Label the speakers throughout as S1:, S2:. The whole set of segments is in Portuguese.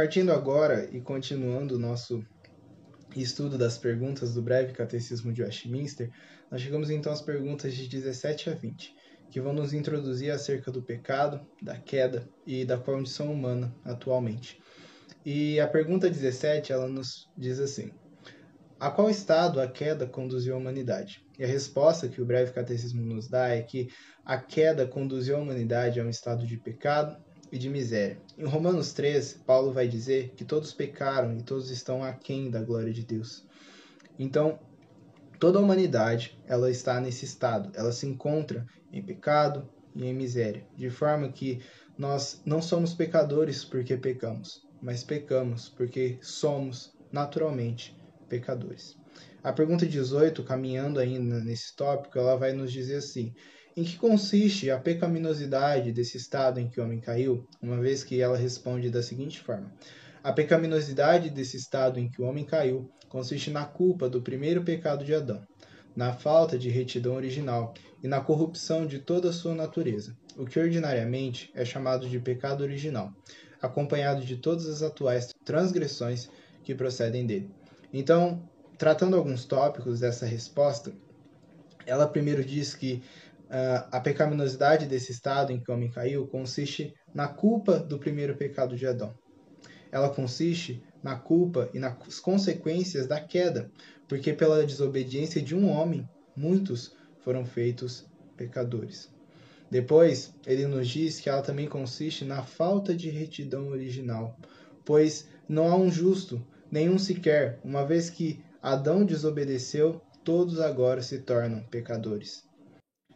S1: Partindo agora e continuando o nosso estudo das perguntas do breve catecismo de Westminster, nós chegamos então às perguntas de 17 a 20, que vão nos introduzir acerca do pecado, da queda e da condição humana atualmente. E a pergunta 17, ela nos diz assim: A qual estado a queda conduziu a humanidade? E a resposta que o breve catecismo nos dá é que a queda conduziu a humanidade a um estado de pecado, e de miséria. Em Romanos 3, Paulo vai dizer que todos pecaram e todos estão aquém da glória de Deus. Então, toda a humanidade, ela está nesse estado, ela se encontra em pecado e em miséria, de forma que nós não somos pecadores porque pecamos, mas pecamos porque somos naturalmente pecadores. A pergunta 18, caminhando ainda nesse tópico, ela vai nos dizer assim: em que consiste a pecaminosidade desse estado em que o homem caiu? Uma vez que ela responde da seguinte forma: A pecaminosidade desse estado em que o homem caiu consiste na culpa do primeiro pecado de Adão, na falta de retidão original e na corrupção de toda a sua natureza, o que ordinariamente é chamado de pecado original, acompanhado de todas as atuais transgressões que procedem dele. Então, tratando alguns tópicos dessa resposta, ela primeiro diz que a pecaminosidade desse estado em que o homem caiu consiste na culpa do primeiro pecado de Adão. Ela consiste na culpa e nas consequências da queda, porque pela desobediência de um homem, muitos foram feitos pecadores. Depois, ele nos diz que ela também consiste na falta de retidão original, pois não há um justo, nenhum sequer, uma vez que Adão desobedeceu, todos agora se tornam pecadores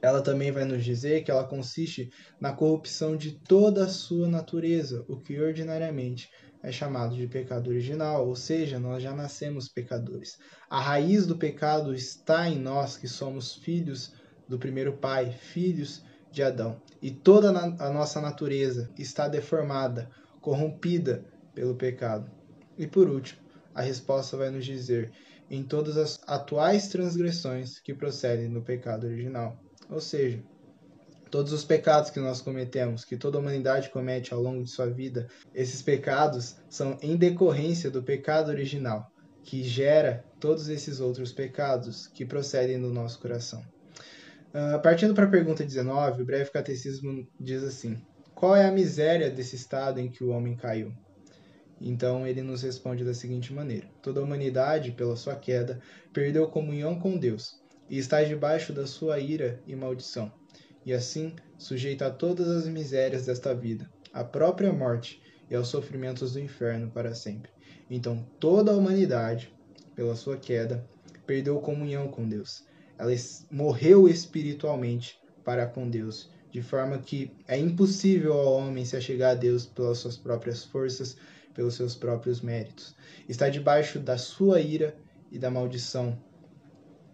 S1: ela também vai nos dizer que ela consiste na corrupção de toda a sua natureza, o que ordinariamente é chamado de pecado original, ou seja, nós já nascemos pecadores. A raiz do pecado está em nós que somos filhos do primeiro pai, filhos de Adão. E toda a nossa natureza está deformada, corrompida pelo pecado. E por último, a resposta vai nos dizer em todas as atuais transgressões que procedem do pecado original. Ou seja, todos os pecados que nós cometemos, que toda a humanidade comete ao longo de sua vida, esses pecados são em decorrência do pecado original, que gera todos esses outros pecados que procedem do nosso coração. Uh, partindo para a pergunta 19, o breve catecismo diz assim: Qual é a miséria desse estado em que o homem caiu? Então ele nos responde da seguinte maneira: Toda a humanidade, pela sua queda, perdeu comunhão com Deus e estás debaixo da sua ira e maldição, e assim sujeita a todas as misérias desta vida, à própria morte e aos sofrimentos do inferno para sempre. Então toda a humanidade, pela sua queda, perdeu comunhão com Deus. Ela morreu espiritualmente para com Deus, de forma que é impossível ao homem se achegar a Deus pelas suas próprias forças, pelos seus próprios méritos. Está debaixo da sua ira e da maldição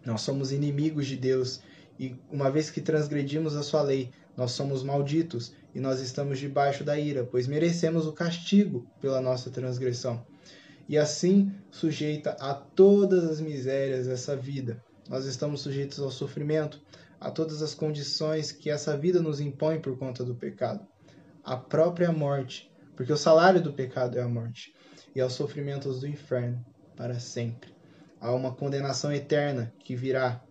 S1: nós somos inimigos de Deus e uma vez que transgredimos a sua lei, nós somos malditos e nós estamos debaixo da ira, pois merecemos o castigo pela nossa transgressão. E assim sujeita a todas as misérias dessa vida. Nós estamos sujeitos ao sofrimento, a todas as condições que essa vida nos impõe por conta do pecado. A própria morte, porque o salário do pecado é a morte, e aos sofrimentos do inferno para sempre a uma condenação eterna que virá,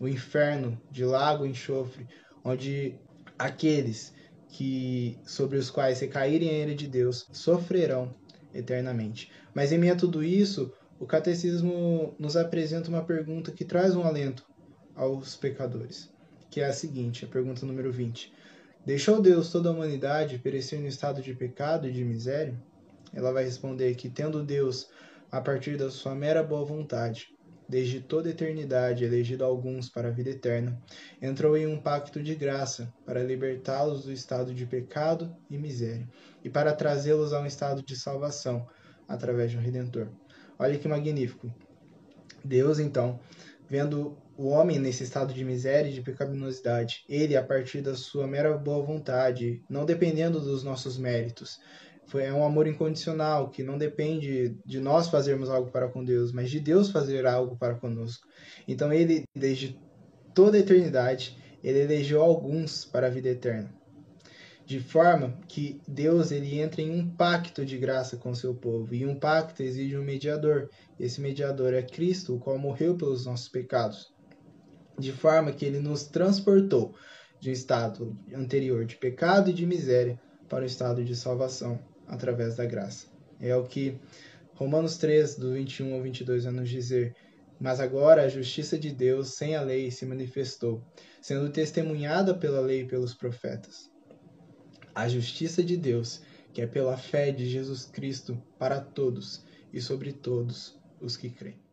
S1: o inferno de lago e enxofre, onde aqueles que sobre os quais recaírem a ira de Deus sofrerão eternamente. Mas em meio a tudo isso, o catecismo nos apresenta uma pergunta que traz um alento aos pecadores, que é a seguinte, a pergunta número 20. Deixou Deus toda a humanidade perecer no estado de pecado e de miséria? Ela vai responder que tendo Deus a partir da sua mera boa vontade, desde toda eternidade elegido alguns para a vida eterna, entrou em um pacto de graça para libertá-los do estado de pecado e miséria e para trazê-los a um estado de salvação através de um redentor. Olha que magnífico. Deus, então, vendo o homem nesse estado de miséria e de pecaminosidade, ele, a partir da sua mera boa vontade, não dependendo dos nossos méritos, foi, é um amor incondicional, que não depende de nós fazermos algo para com Deus, mas de Deus fazer algo para conosco. Então ele, desde toda a eternidade, ele elegeu alguns para a vida eterna. de forma que Deus ele entra em um pacto de graça com seu povo, e um pacto exige um mediador. Esse mediador é Cristo, o qual morreu pelos nossos pecados, de forma que ele nos transportou de um estado anterior de pecado e de miséria para o estado de salvação através da graça. É o que Romanos 3, do 21 ao 22 vai nos dizer. Mas agora a justiça de Deus sem a lei se manifestou, sendo testemunhada pela lei e pelos profetas a justiça de Deus, que é pela fé de Jesus Cristo para todos e sobre todos os que creem.